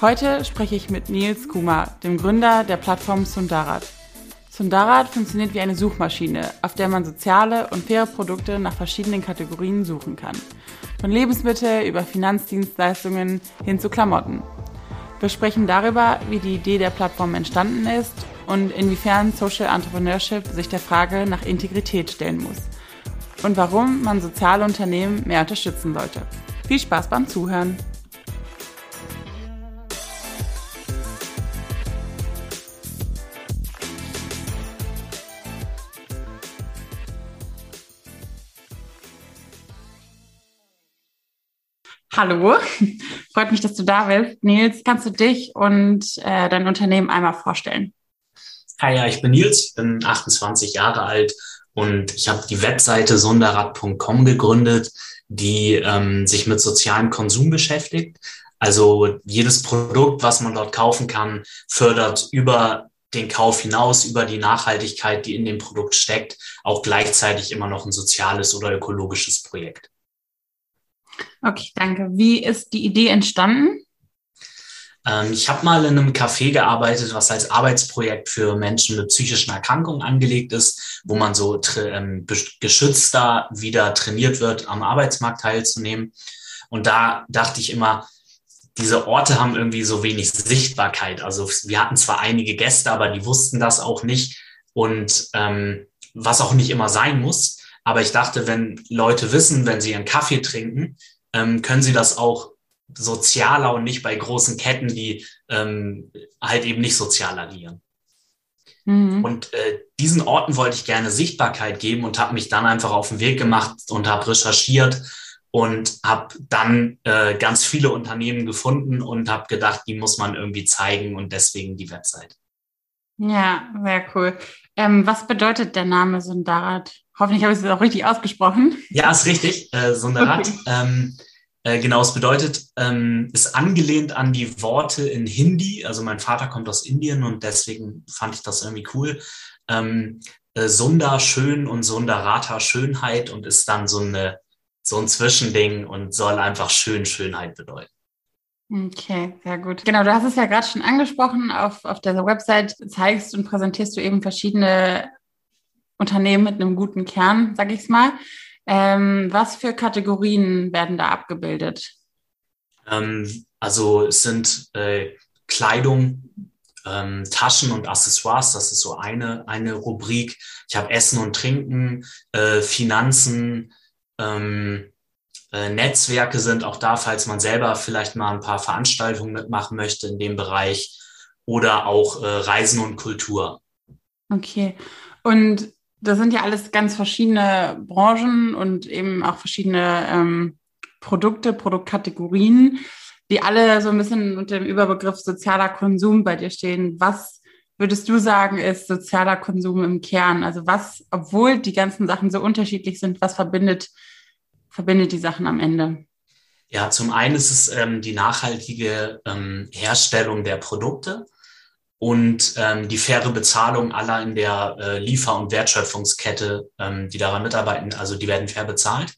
Heute spreche ich mit Nils Kuma, dem Gründer der Plattform Sundarat. Sundarat funktioniert wie eine Suchmaschine, auf der man soziale und faire Produkte nach verschiedenen Kategorien suchen kann. Von Lebensmittel über Finanzdienstleistungen hin zu Klamotten. Wir sprechen darüber, wie die Idee der Plattform entstanden ist und inwiefern Social Entrepreneurship sich der Frage nach Integrität stellen muss. Und warum man soziale Unternehmen mehr unterstützen sollte. Viel Spaß beim Zuhören! Hallo, freut mich, dass du da bist. Nils, kannst du dich und äh, dein Unternehmen einmal vorstellen? Hi, ja, ich bin Nils, bin 28 Jahre alt und ich habe die Webseite sonderrad.com gegründet, die ähm, sich mit sozialem Konsum beschäftigt. Also jedes Produkt, was man dort kaufen kann, fördert über den Kauf hinaus, über die Nachhaltigkeit, die in dem Produkt steckt, auch gleichzeitig immer noch ein soziales oder ökologisches Projekt. Okay, danke. Wie ist die Idee entstanden? Ähm, ich habe mal in einem Café gearbeitet, was als Arbeitsprojekt für Menschen mit psychischen Erkrankungen angelegt ist, wo man so ähm, geschützter wieder trainiert wird, am Arbeitsmarkt teilzunehmen. Und da dachte ich immer, diese Orte haben irgendwie so wenig Sichtbarkeit. Also wir hatten zwar einige Gäste, aber die wussten das auch nicht und ähm, was auch nicht immer sein muss. Aber ich dachte, wenn Leute wissen, wenn sie ihren Kaffee trinken, ähm, können sie das auch sozialer und nicht bei großen Ketten, die ähm, halt eben nicht sozial agieren. Mhm. Und äh, diesen Orten wollte ich gerne Sichtbarkeit geben und habe mich dann einfach auf den Weg gemacht und habe recherchiert und habe dann äh, ganz viele Unternehmen gefunden und habe gedacht, die muss man irgendwie zeigen und deswegen die Website. Ja, sehr cool. Ähm, was bedeutet der Name Sundarat? Hoffentlich habe ich es auch richtig ausgesprochen. Ja, ist richtig. Äh, Sundarat. Okay. Ähm, äh, genau, es bedeutet, ähm, ist angelehnt an die Worte in Hindi. Also mein Vater kommt aus Indien und deswegen fand ich das irgendwie cool. Ähm, äh, Sunda schön und Sundarata Schönheit und ist dann so eine so ein Zwischending und soll einfach schön Schönheit bedeuten. Okay, sehr gut. Genau, du hast es ja gerade schon angesprochen. Auf, auf der Website zeigst und präsentierst du eben verschiedene Unternehmen mit einem guten Kern, sag ich's mal. Ähm, was für Kategorien werden da abgebildet? Ähm, also es sind äh, Kleidung, ähm, Taschen und Accessoires, das ist so eine, eine Rubrik. Ich habe Essen und Trinken, äh, Finanzen, ähm, äh, Netzwerke sind auch da, falls man selber vielleicht mal ein paar Veranstaltungen mitmachen möchte in dem Bereich oder auch äh, Reisen und Kultur. Okay. Und das sind ja alles ganz verschiedene Branchen und eben auch verschiedene ähm, Produkte, Produktkategorien, die alle so ein bisschen unter dem Überbegriff sozialer Konsum bei dir stehen. Was würdest du sagen, ist sozialer Konsum im Kern? Also was, obwohl die ganzen Sachen so unterschiedlich sind, was verbindet, verbindet die Sachen am Ende? Ja, zum einen ist es ähm, die nachhaltige ähm, Herstellung der Produkte und ähm, die faire Bezahlung aller in der äh, Liefer- und Wertschöpfungskette, ähm, die daran mitarbeiten. Also die werden fair bezahlt.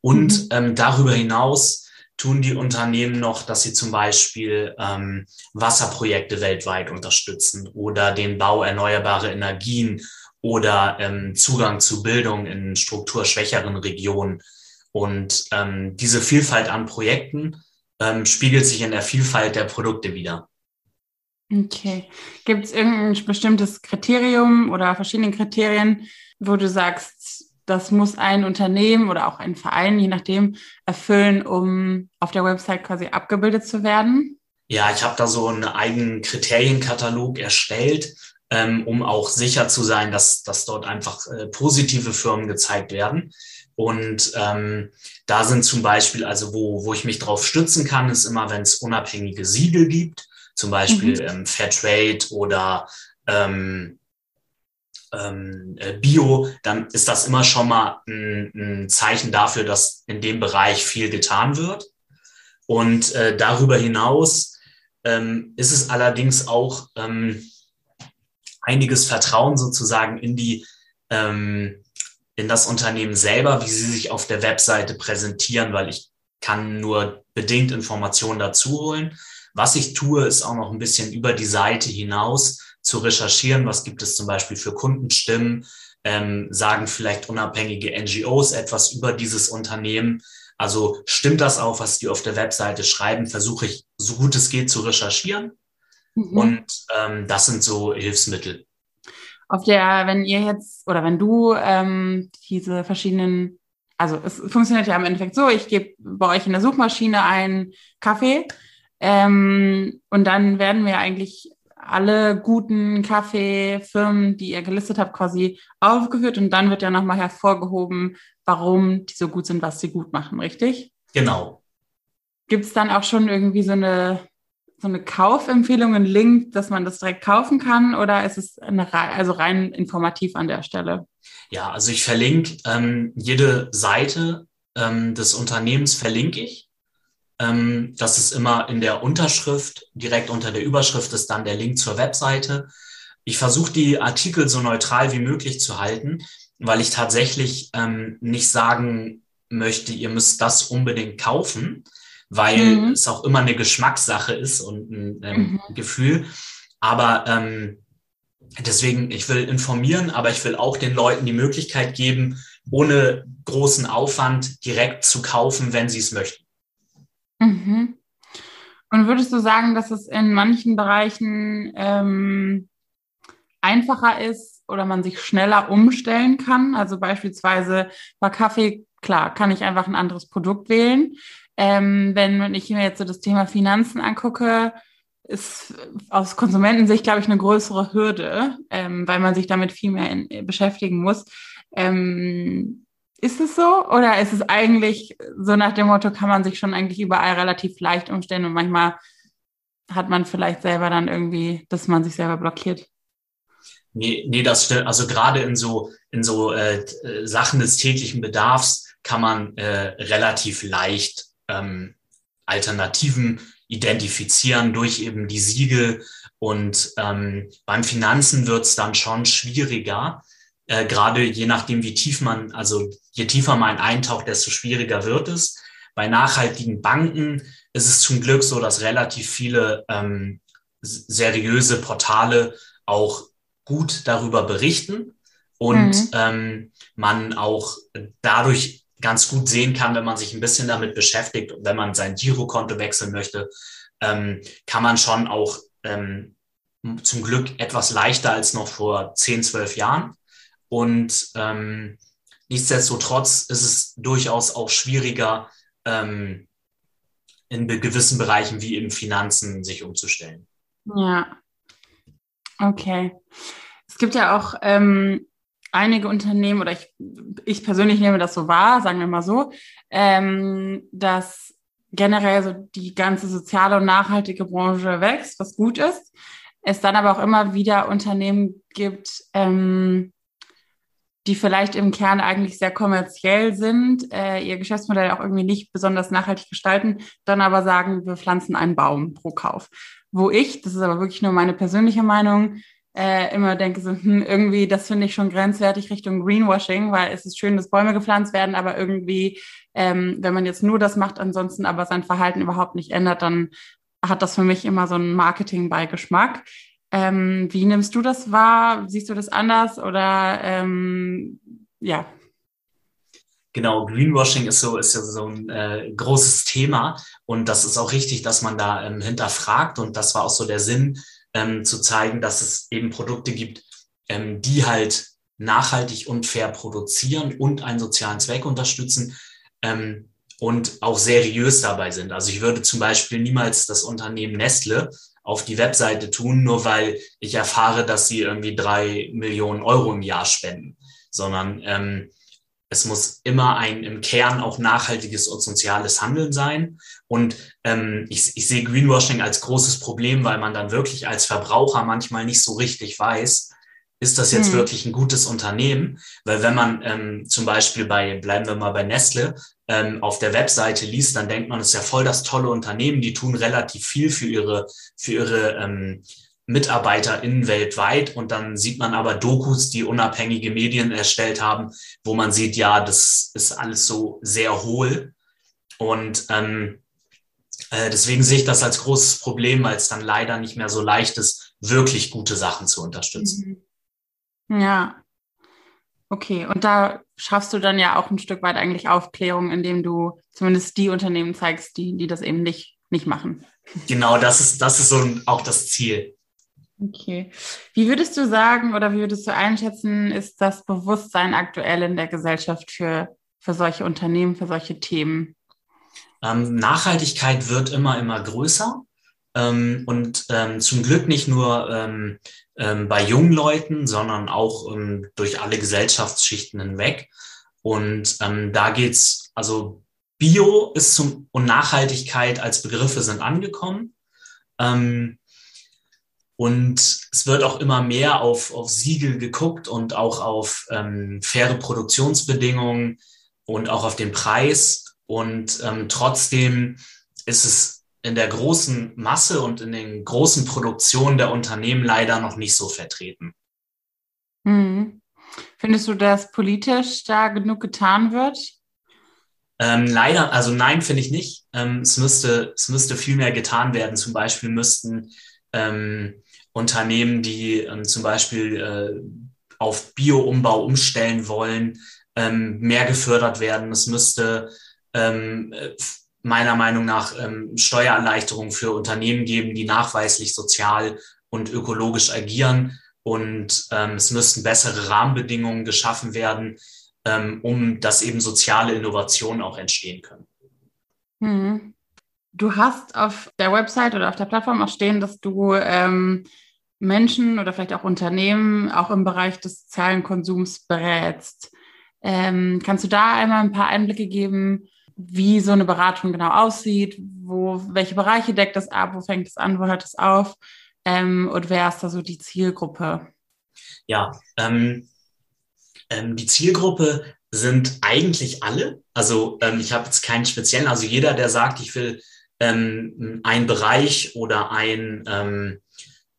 Und mhm. ähm, darüber hinaus tun die Unternehmen noch, dass sie zum Beispiel ähm, Wasserprojekte weltweit unterstützen oder den Bau erneuerbarer Energien oder ähm, Zugang zu Bildung in strukturschwächeren Regionen. Und ähm, diese Vielfalt an Projekten ähm, spiegelt sich in der Vielfalt der Produkte wieder. Okay. Gibt es irgendein bestimmtes Kriterium oder verschiedene Kriterien, wo du sagst, das muss ein Unternehmen oder auch ein Verein, je nachdem, erfüllen, um auf der Website quasi abgebildet zu werden? Ja, ich habe da so einen eigenen Kriterienkatalog erstellt, ähm, um auch sicher zu sein, dass, dass dort einfach äh, positive Firmen gezeigt werden. Und ähm, da sind zum Beispiel, also wo, wo ich mich drauf stützen kann, ist immer, wenn es unabhängige Siegel gibt, zum Beispiel mhm. ähm, Fairtrade oder ähm, ähm, äh, Bio, dann ist das immer schon mal ein, ein, Zeichen dafür, dass in dem Bereich viel getan wird. Und äh, darüber hinaus ähm, ist es allerdings auch ähm, einiges Vertrauen sozusagen in die ähm, in das Unternehmen selber, wie sie sich auf der Webseite präsentieren, weil ich kann nur bedingt Informationen dazu holen. Was ich tue, ist auch noch ein bisschen über die Seite hinaus zu recherchieren. Was gibt es zum Beispiel für Kundenstimmen? Ähm, sagen vielleicht unabhängige NGOs etwas über dieses Unternehmen? Also stimmt das auch, was die auf der Webseite schreiben? Versuche ich, so gut es geht, zu recherchieren. Mhm. Und ähm, das sind so Hilfsmittel. Auf der, wenn ihr jetzt oder wenn du ähm, diese verschiedenen, also es funktioniert ja im Endeffekt so, ich gebe bei euch in der Suchmaschine einen Kaffee ähm, und dann werden wir eigentlich alle guten Kaffeefirmen, die ihr gelistet habt, quasi aufgeführt und dann wird ja nochmal hervorgehoben, warum die so gut sind, was sie gut machen, richtig? Genau. Gibt es dann auch schon irgendwie so eine, so eine Kaufempfehlung, einen Link, dass man das direkt kaufen kann oder ist es eine, also rein informativ an der Stelle? Ja, also ich verlinke ähm, jede Seite ähm, des Unternehmens verlinke ich. Ähm, das ist immer in der Unterschrift, direkt unter der Überschrift ist dann der Link zur Webseite. Ich versuche die Artikel so neutral wie möglich zu halten, weil ich tatsächlich ähm, nicht sagen möchte, ihr müsst das unbedingt kaufen, weil mhm. es auch immer eine Geschmackssache ist und ein ähm, mhm. Gefühl. Aber ähm, deswegen, ich will informieren, aber ich will auch den Leuten die Möglichkeit geben, ohne großen Aufwand direkt zu kaufen, wenn sie es möchten. Mhm. Und würdest du sagen, dass es in manchen Bereichen ähm, einfacher ist oder man sich schneller umstellen kann? Also beispielsweise bei Kaffee, klar, kann ich einfach ein anderes Produkt wählen. Ähm, wenn ich mir jetzt so das Thema Finanzen angucke, ist aus Konsumentensicht, glaube ich, eine größere Hürde, ähm, weil man sich damit viel mehr in, beschäftigen muss. Ähm, ist es so? Oder ist es eigentlich so nach dem Motto, kann man sich schon eigentlich überall relativ leicht umstellen und manchmal hat man vielleicht selber dann irgendwie, dass man sich selber blockiert? Nee, nee, das stimmt. Also gerade in so, in so äh, Sachen des täglichen Bedarfs kann man äh, relativ leicht ähm, Alternativen identifizieren durch eben die Siegel. Und ähm, beim Finanzen wird es dann schon schwieriger, äh, gerade je nachdem, wie tief man, also je tiefer man eintaucht, desto schwieriger wird es. Bei nachhaltigen Banken ist es zum Glück so, dass relativ viele ähm, seriöse Portale auch gut darüber berichten und mhm. ähm, man auch dadurch ganz gut sehen kann, wenn man sich ein bisschen damit beschäftigt und wenn man sein Girokonto wechseln möchte, ähm, kann man schon auch ähm, zum Glück etwas leichter als noch vor 10, 12 Jahren und ähm, nichtsdestotrotz ist es durchaus auch schwieriger, ähm, in gewissen Bereichen wie in Finanzen sich umzustellen. Ja. Okay. Es gibt ja auch ähm, einige Unternehmen, oder ich, ich persönlich nehme das so wahr, sagen wir mal so, ähm, dass generell so die ganze soziale und nachhaltige Branche wächst, was gut ist. Es dann aber auch immer wieder Unternehmen gibt, ähm, die vielleicht im Kern eigentlich sehr kommerziell sind, äh, ihr Geschäftsmodell auch irgendwie nicht besonders nachhaltig gestalten, dann aber sagen, wir pflanzen einen Baum pro Kauf. Wo ich, das ist aber wirklich nur meine persönliche Meinung, äh, immer denke so, hm, irgendwie, das finde ich schon grenzwertig Richtung Greenwashing, weil es ist schön, dass Bäume gepflanzt werden, aber irgendwie, ähm, wenn man jetzt nur das macht, ansonsten aber sein Verhalten überhaupt nicht ändert, dann hat das für mich immer so einen Marketing-Beigeschmack. Ähm, wie nimmst du das wahr? Siehst du das anders oder ähm, ja? Genau, Greenwashing ist so, ist ja so ein äh, großes Thema und das ist auch richtig, dass man da ähm, hinterfragt und das war auch so der Sinn ähm, zu zeigen, dass es eben Produkte gibt, ähm, die halt nachhaltig und fair produzieren und einen sozialen Zweck unterstützen ähm, und auch seriös dabei sind. Also ich würde zum Beispiel niemals das Unternehmen Nestle auf die Webseite tun, nur weil ich erfahre, dass sie irgendwie drei Millionen Euro im Jahr spenden, sondern ähm, es muss immer ein im Kern auch nachhaltiges und soziales Handeln sein. Und ähm, ich, ich sehe Greenwashing als großes Problem, weil man dann wirklich als Verbraucher manchmal nicht so richtig weiß, ist das jetzt hm. wirklich ein gutes Unternehmen? Weil wenn man ähm, zum Beispiel bei, bleiben wir mal bei Nestle, ähm, auf der Webseite liest, dann denkt man, es ist ja voll das tolle Unternehmen, die tun relativ viel für ihre, für ihre ähm, MitarbeiterInnen weltweit und dann sieht man aber Dokus, die unabhängige Medien erstellt haben, wo man sieht, ja, das ist alles so sehr hohl. Und ähm, äh, deswegen sehe ich das als großes Problem, weil es dann leider nicht mehr so leicht ist, wirklich gute Sachen zu unterstützen. Ja. Okay, und da schaffst du dann ja auch ein Stück weit eigentlich Aufklärung, indem du zumindest die Unternehmen zeigst, die, die das eben nicht, nicht machen. Genau, das ist, das ist so auch das Ziel. Okay. Wie würdest du sagen oder wie würdest du einschätzen, ist das Bewusstsein aktuell in der Gesellschaft für, für solche Unternehmen, für solche Themen? Ähm, Nachhaltigkeit wird immer, immer größer. Ähm, und ähm, zum Glück nicht nur ähm, ähm, bei jungen Leuten, sondern auch ähm, durch alle Gesellschaftsschichten hinweg. Und da geht's, also Bio ist zum und Nachhaltigkeit als Begriffe sind angekommen. Ähm, und es wird auch immer mehr auf, auf Siegel geguckt und auch auf ähm, faire Produktionsbedingungen und auch auf den Preis. Und ähm, trotzdem ist es in der großen Masse und in den großen Produktionen der Unternehmen leider noch nicht so vertreten. Hm. Findest du, dass politisch da genug getan wird? Ähm, leider, also nein, finde ich nicht. Ähm, es, müsste, es müsste viel mehr getan werden. Zum Beispiel müssten ähm, Unternehmen, die ähm, zum Beispiel äh, auf Bio-Umbau umstellen wollen, ähm, mehr gefördert werden. Es müsste ähm, meiner Meinung nach ähm, Steuererleichterungen für Unternehmen geben, die nachweislich sozial und ökologisch agieren. Und ähm, es müssten bessere Rahmenbedingungen geschaffen werden, ähm, um dass eben soziale Innovationen auch entstehen können. Hm. Du hast auf der Website oder auf der Plattform auch stehen, dass du ähm, Menschen oder vielleicht auch Unternehmen auch im Bereich des sozialen Konsums berätst. Ähm, kannst du da einmal ein paar Einblicke geben, wie so eine Beratung genau aussieht? Wo, welche Bereiche deckt das ab? Wo fängt es an? Wo hört es auf? Ähm, und wer ist da so die Zielgruppe? Ja, ähm, ähm, die Zielgruppe sind eigentlich alle. Also ähm, ich habe jetzt keinen speziellen, also jeder, der sagt, ich will ähm, ein Bereich oder ein ähm,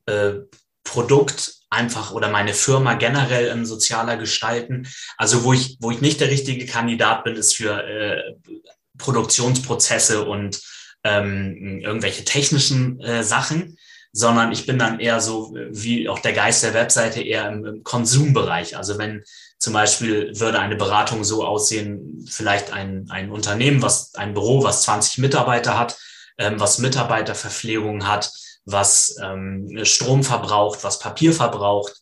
äh, Produkt einfach oder meine Firma generell in sozialer gestalten. Also wo ich, wo ich nicht der richtige Kandidat bin, ist für äh, Produktionsprozesse und ähm, irgendwelche technischen äh, Sachen, sondern ich bin dann eher so, wie auch der Geist der Webseite, eher im, im Konsumbereich. Also wenn zum Beispiel würde eine Beratung so aussehen, vielleicht ein, ein Unternehmen, was ein Büro, was 20 Mitarbeiter hat, ähm, was Mitarbeiterverpflegung hat, was ähm, Strom verbraucht, was Papier verbraucht.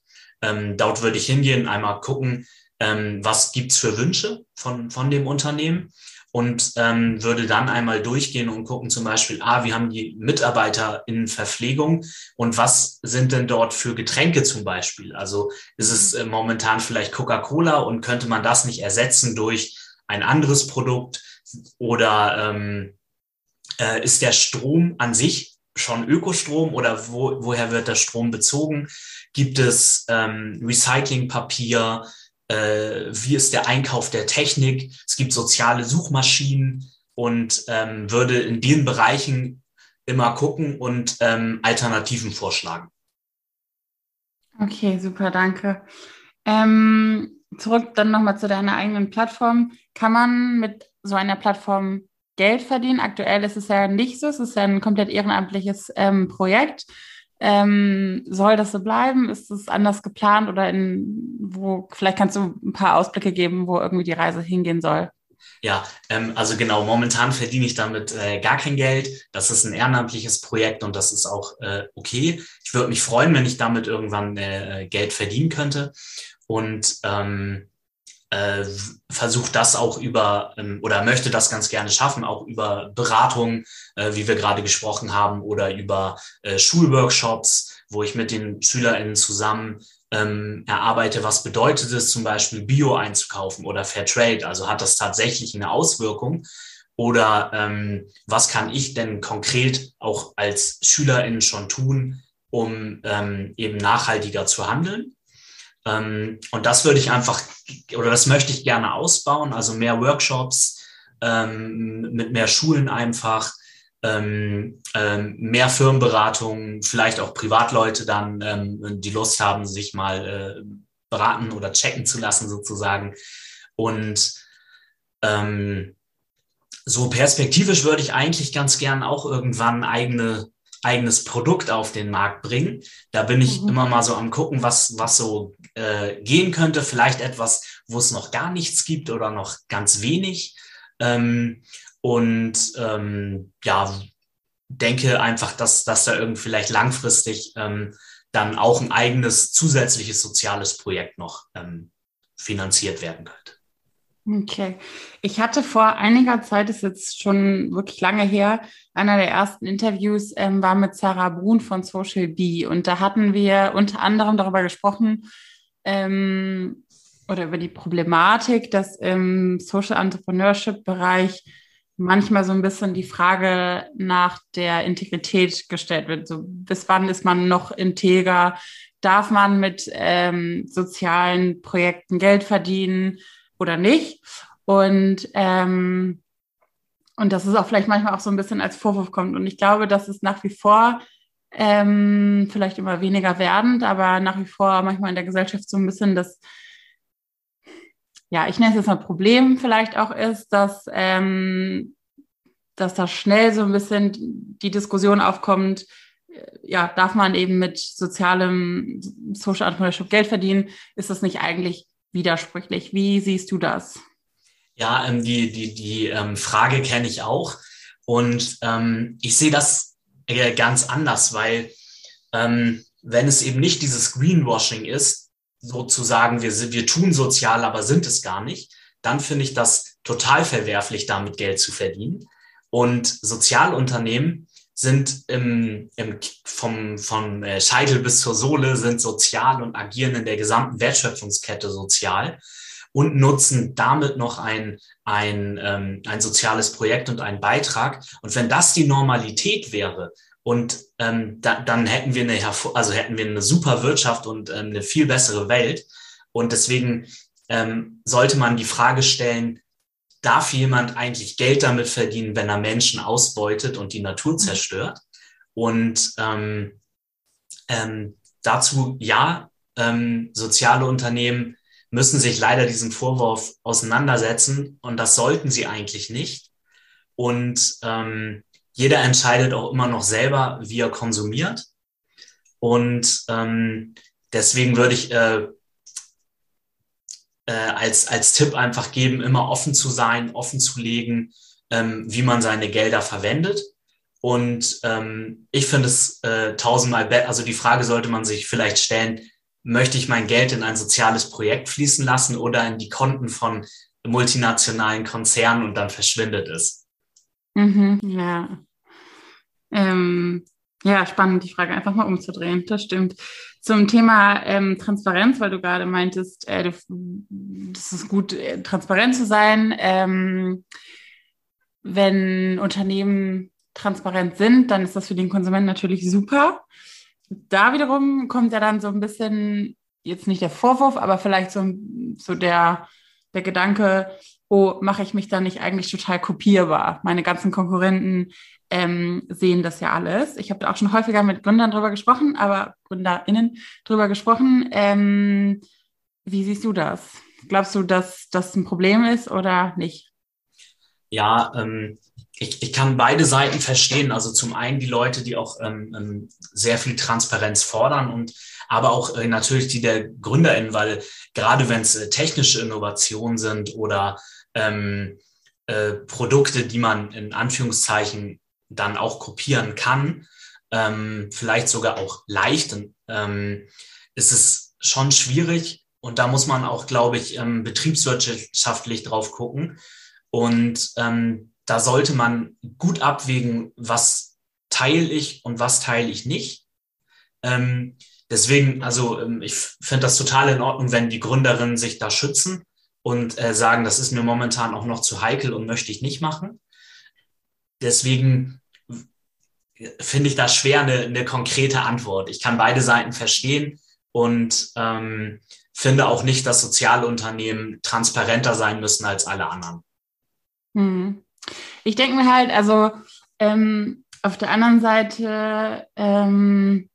Ähm, dort würde ich hingehen, einmal gucken, ähm, was gibt's für Wünsche von, von dem Unternehmen und ähm, würde dann einmal durchgehen und gucken zum Beispiel, ah, wie haben die Mitarbeiter in Verpflegung und was sind denn dort für Getränke zum Beispiel? Also ist es äh, momentan vielleicht Coca-Cola und könnte man das nicht ersetzen durch ein anderes Produkt oder ähm, äh, ist der Strom an sich schon Ökostrom oder wo, woher wird der Strom bezogen? Gibt es ähm, Recyclingpapier? Äh, wie ist der Einkauf der Technik? Es gibt soziale Suchmaschinen und ähm, würde in den Bereichen immer gucken und ähm, Alternativen vorschlagen. Okay, super, danke. Ähm, zurück dann nochmal zu deiner eigenen Plattform. Kann man mit so einer Plattform Geld verdienen. Aktuell ist es ja nicht so, es ist ja ein komplett ehrenamtliches ähm, Projekt. Ähm, soll das so bleiben? Ist es anders geplant oder in wo, vielleicht kannst du ein paar Ausblicke geben, wo irgendwie die Reise hingehen soll? Ja, ähm, also genau, momentan verdiene ich damit äh, gar kein Geld. Das ist ein ehrenamtliches Projekt und das ist auch äh, okay. Ich würde mich freuen, wenn ich damit irgendwann äh, Geld verdienen könnte. Und ähm, äh, versucht das auch über ähm, oder möchte das ganz gerne schaffen, auch über Beratung, äh, wie wir gerade gesprochen haben, oder über äh, Schulworkshops, wo ich mit den SchülerInnen zusammen ähm, erarbeite, was bedeutet es zum Beispiel Bio einzukaufen oder Fairtrade, also hat das tatsächlich eine Auswirkung oder ähm, was kann ich denn konkret auch als SchülerInnen schon tun, um ähm, eben nachhaltiger zu handeln. Ähm, und das würde ich einfach, oder das möchte ich gerne ausbauen, also mehr Workshops ähm, mit mehr Schulen einfach, ähm, ähm, mehr Firmenberatung, vielleicht auch Privatleute dann, ähm, die Lust haben, sich mal äh, beraten oder checken zu lassen sozusagen. Und ähm, so perspektivisch würde ich eigentlich ganz gern auch irgendwann eigene eigenes Produkt auf den Markt bringen. Da bin ich mhm. immer mal so am gucken, was, was so äh, gehen könnte. Vielleicht etwas, wo es noch gar nichts gibt oder noch ganz wenig. Ähm, und ähm, ja, denke einfach, dass, dass da irgendwie vielleicht langfristig ähm, dann auch ein eigenes zusätzliches soziales Projekt noch ähm, finanziert werden könnte. Okay. Ich hatte vor einiger Zeit, ist jetzt schon wirklich lange her, einer der ersten Interviews ähm, war mit Sarah Brun von Social Bee. Und da hatten wir unter anderem darüber gesprochen, ähm, oder über die Problematik, dass im Social Entrepreneurship Bereich manchmal so ein bisschen die Frage nach der Integrität gestellt wird. So, bis wann ist man noch integer? Darf man mit ähm, sozialen Projekten Geld verdienen? Oder nicht. Und, ähm, und dass es auch vielleicht manchmal auch so ein bisschen als Vorwurf kommt. Und ich glaube, dass es nach wie vor ähm, vielleicht immer weniger werdend, aber nach wie vor manchmal in der Gesellschaft so ein bisschen das, ja, ich nenne es jetzt mal Problem vielleicht auch ist, dass, ähm, dass da schnell so ein bisschen die Diskussion aufkommt, ja, darf man eben mit sozialem Social Entrepreneurship Geld verdienen? Ist das nicht eigentlich widersprüchlich. Wie siehst du das? Ja, ähm, die, die, die ähm, Frage kenne ich auch. Und ähm, ich sehe das äh, ganz anders, weil ähm, wenn es eben nicht dieses Greenwashing ist, sozusagen, wir, wir tun sozial, aber sind es gar nicht, dann finde ich das total verwerflich, damit Geld zu verdienen. Und Sozialunternehmen sind im, im, vom, vom äh, Scheitel bis zur Sohle sind sozial und agieren in der gesamten Wertschöpfungskette sozial und nutzen damit noch ein, ein, ähm, ein soziales Projekt und einen Beitrag. Und wenn das die Normalität wäre und ähm, da, dann hätten wir eine also hätten wir eine super Wirtschaft und ähm, eine viel bessere Welt. Und deswegen ähm, sollte man die Frage stellen, darf jemand eigentlich Geld damit verdienen, wenn er Menschen ausbeutet und die Natur mhm. zerstört? Und ähm, ähm, dazu ja, ähm, soziale Unternehmen müssen sich leider diesem Vorwurf auseinandersetzen und das sollten sie eigentlich nicht. Und ähm, jeder entscheidet auch immer noch selber, wie er konsumiert. Und ähm, deswegen würde ich äh, äh, als, als Tipp einfach geben, immer offen zu sein, offen zu legen, ähm, wie man seine Gelder verwendet. Und ähm, ich finde es äh, tausendmal besser, also die Frage sollte man sich vielleicht stellen, möchte ich mein Geld in ein soziales Projekt fließen lassen oder in die Konten von multinationalen Konzernen und dann verschwindet es? Mhm, ja. Ähm, ja, spannend, die Frage einfach mal umzudrehen. Das stimmt. Zum Thema ähm, Transparenz, weil du gerade meintest, äh, das ist gut, äh, transparent zu sein. Ähm, wenn Unternehmen transparent sind, dann ist das für den Konsumenten natürlich super. Da wiederum kommt ja dann so ein bisschen, jetzt nicht der Vorwurf, aber vielleicht so, so der, der Gedanke, oh, mache ich mich da nicht eigentlich total kopierbar? Meine ganzen Konkurrenten ähm, sehen das ja alles. Ich habe da auch schon häufiger mit Gründern drüber gesprochen, aber GründerInnen drüber gesprochen. Ähm, wie siehst du das? Glaubst du, dass das ein Problem ist oder nicht? Ja, ähm, ich, ich kann beide Seiten verstehen. Also zum einen die Leute, die auch ähm, ähm sehr viel Transparenz fordern und aber auch äh, natürlich die der GründerInnen, weil gerade wenn es äh, technische Innovationen sind oder ähm, äh, Produkte, die man in Anführungszeichen dann auch kopieren kann, ähm, vielleicht sogar auch leicht, ähm, ist es schon schwierig. Und da muss man auch, glaube ich, ähm, betriebswirtschaftlich drauf gucken. Und ähm, da sollte man gut abwägen, was teile ich und was teile ich nicht. Ähm, deswegen, also ähm, ich finde das total in Ordnung, wenn die Gründerinnen sich da schützen und äh, sagen, das ist mir momentan auch noch zu heikel und möchte ich nicht machen. Deswegen finde ich das schwer, eine, eine konkrete Antwort. Ich kann beide Seiten verstehen und ähm, finde auch nicht, dass Sozialunternehmen transparenter sein müssen als alle anderen. Hm. Ich denke mir halt, also ähm, auf der anderen Seite, ähm,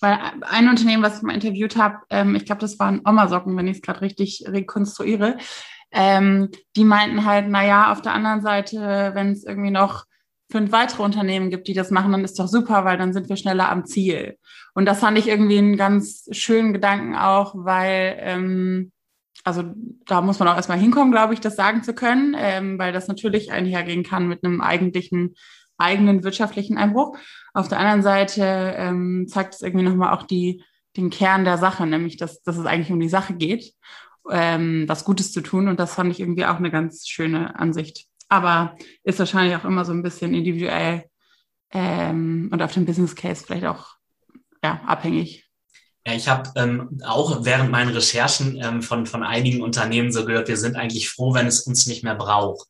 weil ein Unternehmen, was ich mal interviewt habe, ähm, ich glaube, das waren Oma-Socken, wenn ich es gerade richtig rekonstruiere, ähm, die meinten halt, naja, auf der anderen Seite, wenn es irgendwie noch fünf weitere Unternehmen gibt, die das machen, dann ist doch super, weil dann sind wir schneller am Ziel. Und das fand ich irgendwie einen ganz schönen Gedanken auch, weil, ähm, also da muss man auch erstmal hinkommen, glaube ich, das sagen zu können, ähm, weil das natürlich einhergehen kann mit einem eigentlichen eigenen wirtschaftlichen Einbruch. Auf der anderen Seite ähm, zeigt es irgendwie nochmal auch die, den Kern der Sache, nämlich dass, dass es eigentlich um die Sache geht, ähm, was Gutes zu tun. Und das fand ich irgendwie auch eine ganz schöne Ansicht aber ist wahrscheinlich auch immer so ein bisschen individuell ähm, und auf dem Business Case vielleicht auch ja, abhängig. Ja, ich habe ähm, auch während meinen Recherchen ähm, von, von einigen Unternehmen so gehört, wir sind eigentlich froh, wenn es uns nicht mehr braucht.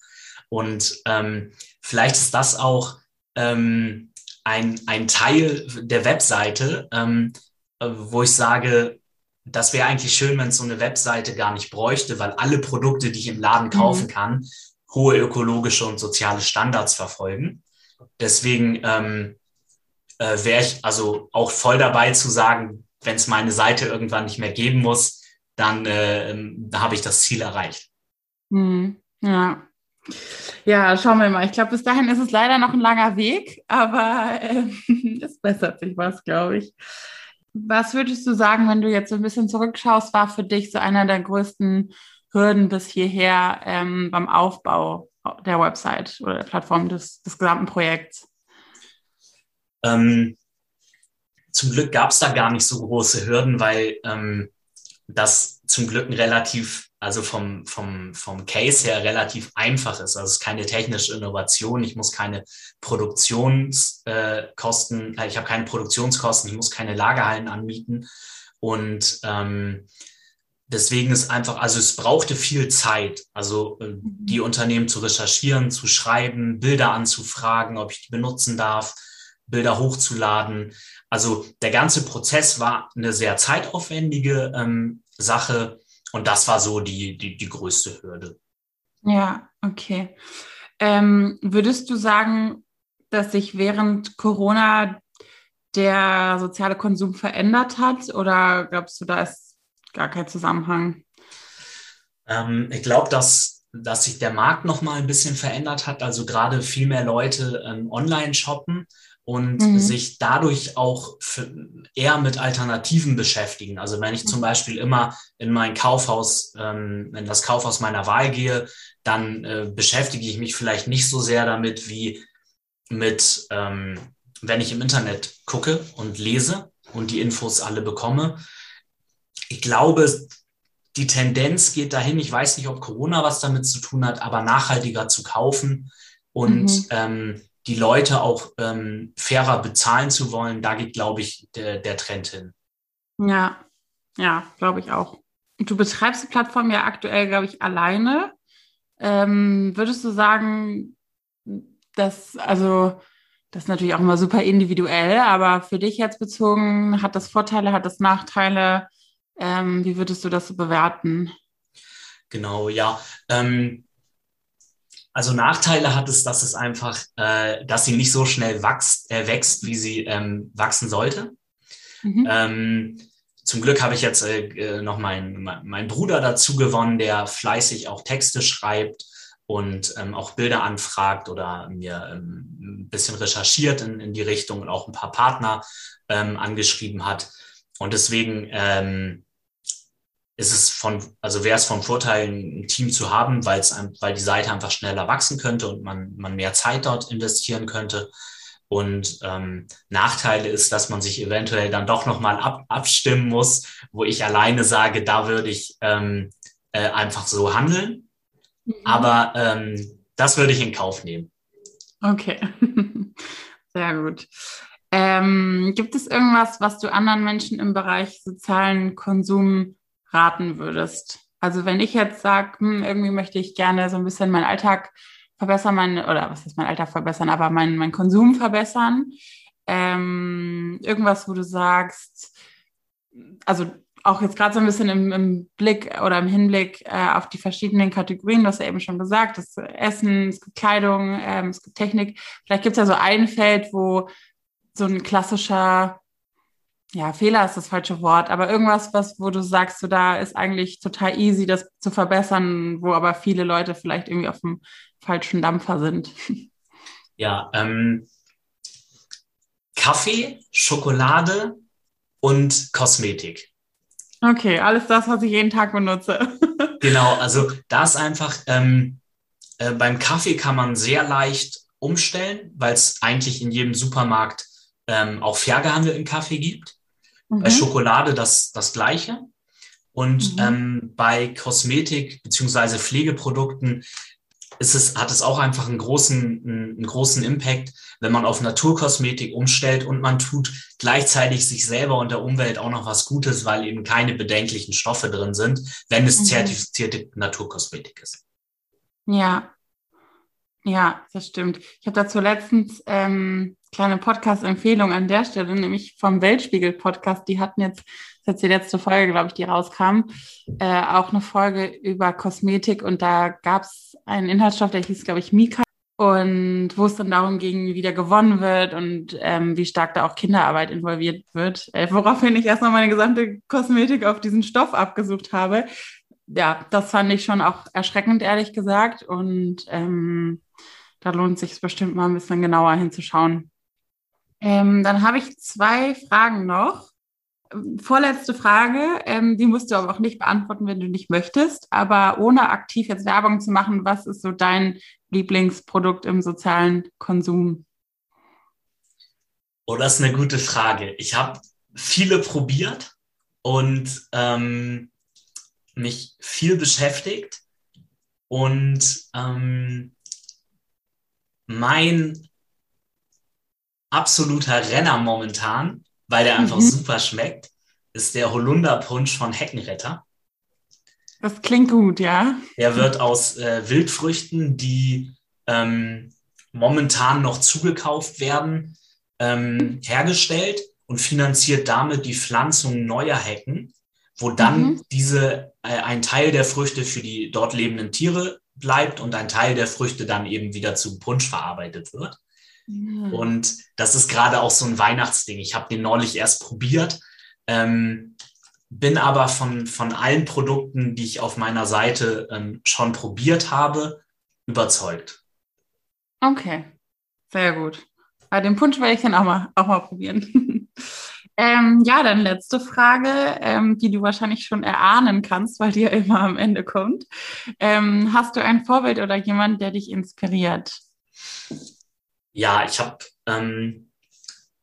Und ähm, vielleicht ist das auch ähm, ein, ein Teil der Webseite, ähm, wo ich sage, das wäre eigentlich schön, wenn es so eine Webseite gar nicht bräuchte, weil alle Produkte, die ich im Laden kaufen mhm. kann, hohe ökologische und soziale Standards verfolgen. Deswegen ähm, äh, wäre ich also auch voll dabei zu sagen, wenn es meine Seite irgendwann nicht mehr geben muss, dann äh, da habe ich das Ziel erreicht. Hm, ja. Ja, schauen wir mal. Ich glaube, bis dahin ist es leider noch ein langer Weg, aber äh, es bessert sich was, glaube ich. Was würdest du sagen, wenn du jetzt so ein bisschen zurückschaust, war für dich so einer der größten Hürden bis hierher ähm, beim Aufbau der Website oder der Plattform des, des gesamten Projekts? Ähm, zum Glück gab es da gar nicht so große Hürden, weil ähm, das zum Glück ein relativ, also vom, vom, vom Case her relativ einfach ist. Also es ist keine technische Innovation. Ich muss keine Produktionskosten, äh, ich habe keine Produktionskosten, ich muss keine Lagerhallen anmieten. Und ähm, deswegen ist einfach, also es brauchte viel Zeit, also äh, die Unternehmen zu recherchieren, zu schreiben, Bilder anzufragen, ob ich die benutzen darf, Bilder hochzuladen. Also der ganze Prozess war eine sehr zeitaufwendige ähm, Sache und das war so die, die, die größte Hürde. Ja, okay. Ähm, würdest du sagen, dass sich während Corona der soziale Konsum verändert hat oder glaubst du, da ist gar kein Zusammenhang. Ähm, ich glaube, dass, dass sich der Markt noch mal ein bisschen verändert hat. Also gerade viel mehr Leute ähm, online shoppen und mhm. sich dadurch auch eher mit Alternativen beschäftigen. Also wenn ich zum Beispiel immer in mein Kaufhaus, ähm, in das Kaufhaus meiner Wahl gehe, dann äh, beschäftige ich mich vielleicht nicht so sehr damit wie mit, ähm, wenn ich im Internet gucke und lese und die Infos alle bekomme ich glaube, die Tendenz geht dahin, ich weiß nicht, ob Corona was damit zu tun hat, aber nachhaltiger zu kaufen und mhm. ähm, die Leute auch ähm, fairer bezahlen zu wollen, da geht, glaube ich, der, der Trend hin. Ja, ja, glaube ich auch. Du betreibst die Plattform ja aktuell, glaube ich, alleine. Ähm, würdest du sagen, dass, also, das ist natürlich auch immer super individuell, aber für dich jetzt bezogen, hat das Vorteile, hat das Nachteile? Ähm, wie würdest du das so bewerten? Genau, ja. Ähm, also Nachteile hat es, dass es einfach, äh, dass sie nicht so schnell wächst, äh, wächst wie sie ähm, wachsen sollte. Mhm. Ähm, zum Glück habe ich jetzt äh, äh noch meinen mein Bruder dazu gewonnen, der fleißig auch Texte schreibt und ähm, auch Bilder anfragt oder mir ähm, ein bisschen recherchiert in, in die Richtung und auch ein paar Partner ähm, angeschrieben hat. Und deswegen ähm, ist es von, also wäre es vom Vorteil, ein Team zu haben, weil es, weil die Seite einfach schneller wachsen könnte und man, man mehr Zeit dort investieren könnte. Und ähm, Nachteile ist, dass man sich eventuell dann doch nochmal ab, abstimmen muss, wo ich alleine sage, da würde ich ähm, äh, einfach so handeln. Mhm. Aber ähm, das würde ich in Kauf nehmen. Okay, sehr gut. Ähm, gibt es irgendwas, was du anderen Menschen im Bereich sozialen Konsum raten würdest? Also wenn ich jetzt sage, hm, irgendwie möchte ich gerne so ein bisschen meinen Alltag verbessern, mein, oder was ist mein Alltag verbessern, aber mein, mein Konsum verbessern. Ähm, irgendwas, wo du sagst, also auch jetzt gerade so ein bisschen im, im, Blick oder im Hinblick äh, auf die verschiedenen Kategorien, du hast ja eben schon gesagt, es Essen, es gibt Kleidung, ähm, es gibt Technik. Vielleicht gibt es ja so ein Feld, wo so ein klassischer, ja, Fehler ist das falsche Wort, aber irgendwas, was, wo du sagst, so da ist eigentlich total easy, das zu verbessern, wo aber viele Leute vielleicht irgendwie auf dem falschen Dampfer sind. Ja, ähm, Kaffee, Schokolade und Kosmetik. Okay, alles das, was ich jeden Tag benutze. genau, also da ist einfach, ähm, äh, beim Kaffee kann man sehr leicht umstellen, weil es eigentlich in jedem Supermarkt ähm, auch fair gehandelten Kaffee gibt. Mhm. Bei Schokolade das, das gleiche. Und mhm. ähm, bei Kosmetik beziehungsweise Pflegeprodukten ist es, hat es auch einfach einen großen, einen großen Impact, wenn man auf Naturkosmetik umstellt und man tut gleichzeitig sich selber und der Umwelt auch noch was Gutes, weil eben keine bedenklichen Stoffe drin sind, wenn es mhm. zertifizierte Naturkosmetik ist. Ja, ja, das stimmt. Ich habe dazu letztens ähm, kleine Podcast-Empfehlung an der Stelle, nämlich vom Weltspiegel-Podcast. Die hatten jetzt, das ist jetzt die letzte Folge, glaube ich, die rauskam, äh, auch eine Folge über Kosmetik und da gab es einen Inhaltsstoff, der hieß, glaube ich, Mika und wo es dann darum ging, wie der gewonnen wird und ähm, wie stark da auch Kinderarbeit involviert wird, äh, woraufhin ich erstmal meine gesamte Kosmetik auf diesen Stoff abgesucht habe. Ja, das fand ich schon auch erschreckend, ehrlich gesagt. Und ähm, da lohnt sich bestimmt mal ein bisschen genauer hinzuschauen. Ähm, dann habe ich zwei Fragen noch. Vorletzte Frage, ähm, die musst du aber auch nicht beantworten, wenn du nicht möchtest, aber ohne aktiv jetzt Werbung zu machen, was ist so dein Lieblingsprodukt im sozialen Konsum? Oh, das ist eine gute Frage. Ich habe viele probiert und ähm, mich viel beschäftigt und ähm, mein absoluter Renner momentan, weil der einfach mhm. super schmeckt, ist der Holunderpunsch von Heckenretter. Das klingt gut, ja. Der wird aus äh, Wildfrüchten, die ähm, momentan noch zugekauft werden, ähm, hergestellt und finanziert damit die Pflanzung neuer Hecken, wo dann mhm. diese äh, ein Teil der Früchte für die dort lebenden Tiere bleibt und ein Teil der Früchte dann eben wieder zu Punsch verarbeitet wird. Und das ist gerade auch so ein Weihnachtsding. Ich habe den neulich erst probiert, ähm, bin aber von, von allen Produkten, die ich auf meiner Seite ähm, schon probiert habe, überzeugt. Okay, sehr gut. Bei dem Punsch werde ich dann auch mal, auch mal probieren. Ähm, ja, dann letzte Frage, ähm, die du wahrscheinlich schon erahnen kannst, weil die ja immer am Ende kommt. Ähm, hast du ein Vorbild oder jemand, der dich inspiriert? Ja, ich habe ähm,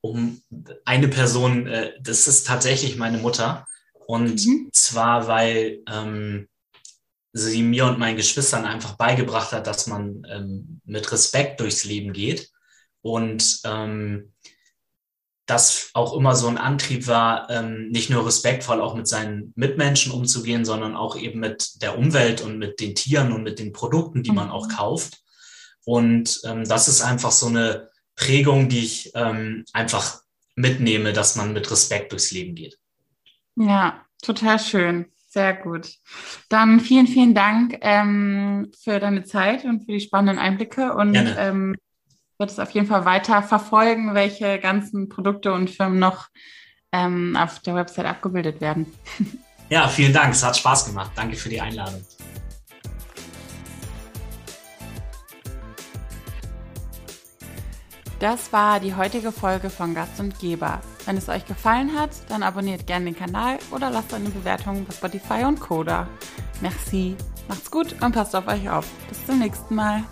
um eine Person, äh, das ist tatsächlich meine Mutter. Und mhm. zwar, weil ähm, sie mir und meinen Geschwistern einfach beigebracht hat, dass man ähm, mit Respekt durchs Leben geht. Und ähm, das auch immer so ein Antrieb war, ähm, nicht nur respektvoll auch mit seinen Mitmenschen umzugehen, sondern auch eben mit der Umwelt und mit den Tieren und mit den Produkten, die man auch mhm. kauft. Und ähm, das ist einfach so eine Prägung, die ich ähm, einfach mitnehme, dass man mit Respekt durchs Leben geht. Ja, total schön. Sehr gut. Dann vielen, vielen Dank ähm, für deine Zeit und für die spannenden Einblicke. Und ähm, werde es auf jeden Fall weiter verfolgen, welche ganzen Produkte und Firmen noch ähm, auf der Website abgebildet werden. Ja, vielen Dank. Es hat Spaß gemacht. Danke für die Einladung. Das war die heutige Folge von Gast und Geber. Wenn es euch gefallen hat, dann abonniert gerne den Kanal oder lasst eine Bewertung bei Spotify und Coda. Merci, macht's gut und passt auf euch auf. Bis zum nächsten Mal.